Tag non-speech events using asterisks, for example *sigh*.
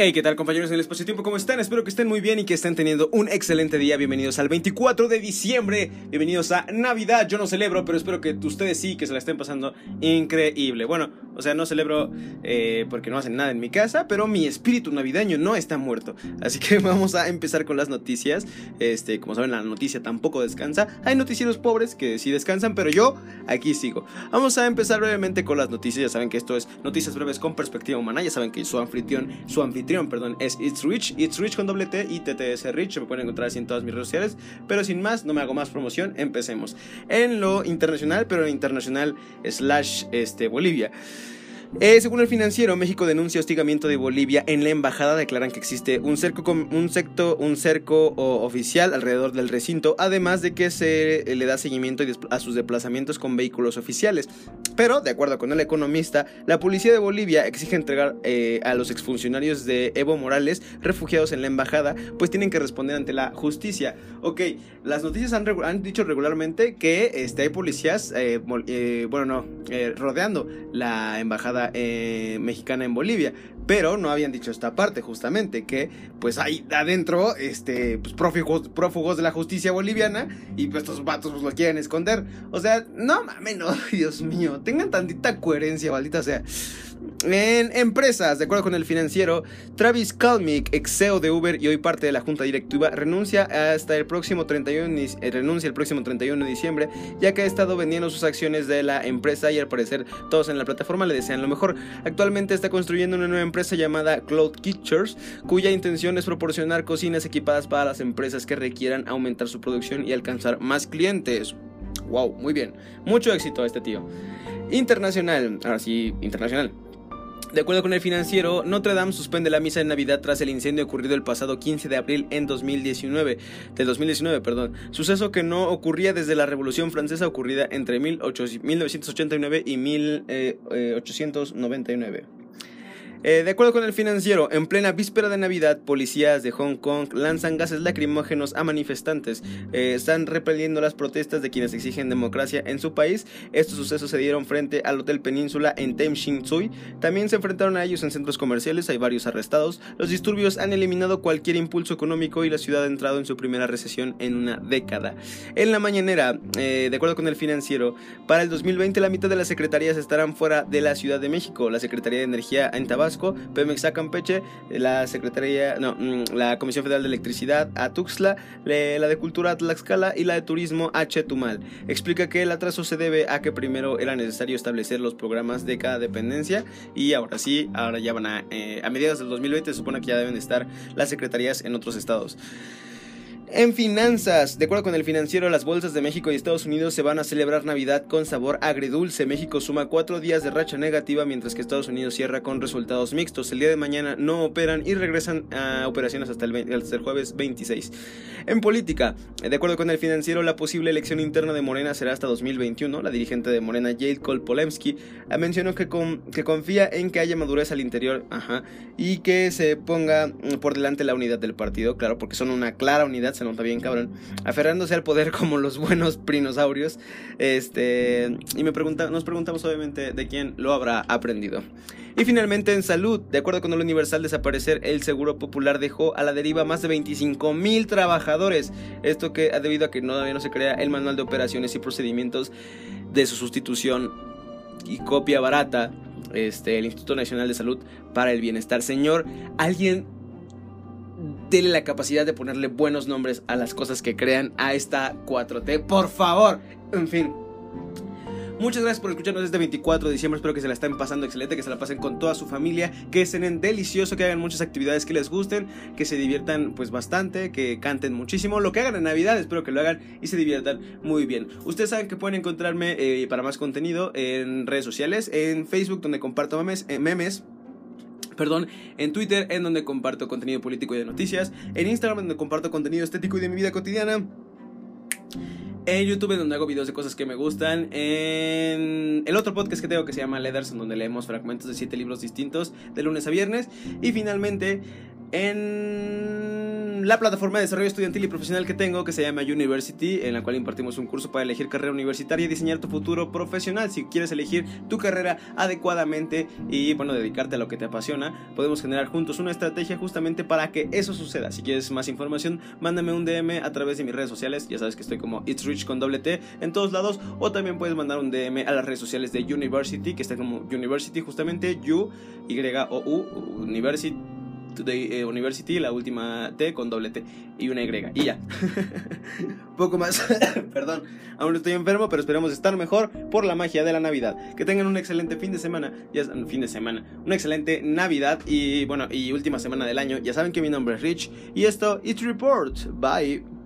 Hey, ¿qué tal compañeros en el espacio-tiempo? ¿Cómo están? Espero que estén muy bien y que estén teniendo un excelente día. Bienvenidos al 24 de diciembre. Bienvenidos a Navidad. Yo no celebro, pero espero que ustedes sí, que se la estén pasando increíble. Bueno, o sea, no celebro eh, porque no hacen nada en mi casa, pero mi espíritu navideño no está muerto. Así que *laughs* vamos a empezar con las noticias. Este, como saben, la noticia tampoco descansa. Hay noticieros pobres que sí descansan, pero yo aquí sigo. Vamos a empezar brevemente con las noticias. Ya saben que esto es noticias breves con perspectiva humana. Ya saben que su anfitrión, su anfitrión perdón, es It's Rich, It's Rich con doble T y TTS Rich, me pueden encontrar así en todas mis redes sociales, pero sin más, no me hago más promoción, empecemos. En lo internacional, pero en internacional slash este, Bolivia. Eh, según el financiero, México denuncia hostigamiento de Bolivia en la embajada. Declaran que existe un cerco, un secto, un cerco oficial alrededor del recinto, además de que se le da seguimiento a sus desplazamientos con vehículos oficiales. Pero, de acuerdo con el economista, la policía de Bolivia exige entregar eh, a los exfuncionarios de Evo Morales refugiados en la embajada, pues tienen que responder ante la justicia. Ok, las noticias han, dicho regularmente que este, hay policías, eh, bueno, no, rodeando la embajada eh, mexicana en Bolivia. Pero no habían dicho esta parte, justamente, que pues hay adentro este, pues, prófugos, prófugos de la justicia boliviana y pues estos vatos pues, lo quieren esconder. O sea, no mames, no, *laughs* Dios mío, tengan tantita coherencia, maldita sea. En empresas, de acuerdo con el financiero, Travis Kalmick, ex CEO de Uber y hoy parte de la junta directiva, renuncia hasta el próximo 31, eh, renuncia el próximo 31 de diciembre, ya que ha estado vendiendo sus acciones de la empresa y al parecer todos en la plataforma le desean lo mejor. Actualmente está construyendo una nueva empresa llamada Cloud Kitchers, cuya intención es proporcionar cocinas equipadas para las empresas que requieran aumentar su producción y alcanzar más clientes. Wow, muy bien. Mucho éxito a este tío. Internacional, ahora sí, internacional. De acuerdo con el financiero, Notre Dame suspende la misa de Navidad tras el incendio ocurrido el pasado 15 de abril en 2019, del 2019, perdón, suceso que no ocurría desde la Revolución Francesa ocurrida entre 1989 y 1899. Eh, de acuerdo con el financiero, en plena víspera de Navidad, policías de Hong Kong lanzan gases lacrimógenos a manifestantes. Eh, están repeliendo las protestas de quienes exigen democracia en su país. Estos sucesos se dieron frente al Hotel Península en Tem Shin Tsui. También se enfrentaron a ellos en centros comerciales, hay varios arrestados. Los disturbios han eliminado cualquier impulso económico y la ciudad ha entrado en su primera recesión en una década. En la mañanera, eh, de acuerdo con el financiero, para el 2020 la mitad de las secretarías estarán fuera de la Ciudad de México. La Secretaría de Energía en Tabasco Pemex a Campeche, la Secretaría, no, mm, la Comisión Federal de Electricidad a Tuxtla, la de Cultura a Tlaxcala y la de Turismo a Chetumal. Explica que el atraso se debe a que primero era necesario establecer los programas de cada dependencia y ahora sí, ahora ya van a, eh, a mediados del 2020 se supone que ya deben estar las secretarías en otros estados. En finanzas, de acuerdo con el financiero, las bolsas de México y Estados Unidos se van a celebrar Navidad con sabor agridulce. México suma cuatro días de racha negativa, mientras que Estados Unidos cierra con resultados mixtos. El día de mañana no operan y regresan a operaciones hasta el, jueves 26. En política, de acuerdo con el financiero, la posible elección interna de Morena será hasta 2021. La dirigente de Morena, Jade Cole Polemski, mencionó que, que confía en que haya madurez al interior y que se ponga por delante la unidad del partido, claro, porque son una clara unidad se nota bien cabrón, aferrándose al poder *laughs* como los buenos prinosaurios. Este, y me pregunta, nos preguntamos obviamente de quién lo habrá aprendido. Y finalmente en salud, de acuerdo con el Universal desaparecer, el Seguro Popular dejó a la deriva más de 25 mil trabajadores. Esto que ha debido a que todavía no se crea el manual de operaciones y procedimientos de su sustitución y copia barata, este, el Instituto Nacional de Salud para el Bienestar. Señor, alguien Dele la capacidad de ponerle buenos nombres a las cosas que crean a esta 4T, por favor. En fin. Muchas gracias por escucharnos este 24 de diciembre. Espero que se la estén pasando excelente, que se la pasen con toda su familia, que cenen delicioso, que hagan muchas actividades que les gusten, que se diviertan pues bastante, que canten muchísimo. Lo que hagan en Navidad, espero que lo hagan y se diviertan muy bien. Ustedes saben que pueden encontrarme eh, para más contenido en redes sociales, en Facebook donde comparto memes, eh, memes perdón, en Twitter en donde comparto contenido político y de noticias, en Instagram donde comparto contenido estético y de mi vida cotidiana. En YouTube donde hago videos de cosas que me gustan. En el otro podcast que tengo que se llama Leathers, donde leemos fragmentos de siete libros distintos de lunes a viernes. Y finalmente en la plataforma de desarrollo estudiantil y profesional que tengo, que se llama University, en la cual impartimos un curso para elegir carrera universitaria y diseñar tu futuro profesional. Si quieres elegir tu carrera adecuadamente y, bueno, dedicarte a lo que te apasiona, podemos generar juntos una estrategia justamente para que eso suceda. Si quieres más información, mándame un DM a través de mis redes sociales. Ya sabes que estoy como It's Rich con doble T en todos lados. O también puedes mandar un DM a las redes sociales de University, que está como University justamente, U, Y, O, U, University Today eh, University, la última T con doble T y una Y. Y ya. *laughs* Poco más. *coughs* Perdón, aún estoy enfermo, pero esperamos estar mejor por la magia de la Navidad. Que tengan un excelente fin de semana. Ya fin de semana. Una excelente Navidad y bueno, y última semana del año. Ya saben que mi nombre es Rich y esto, It Report. Bye.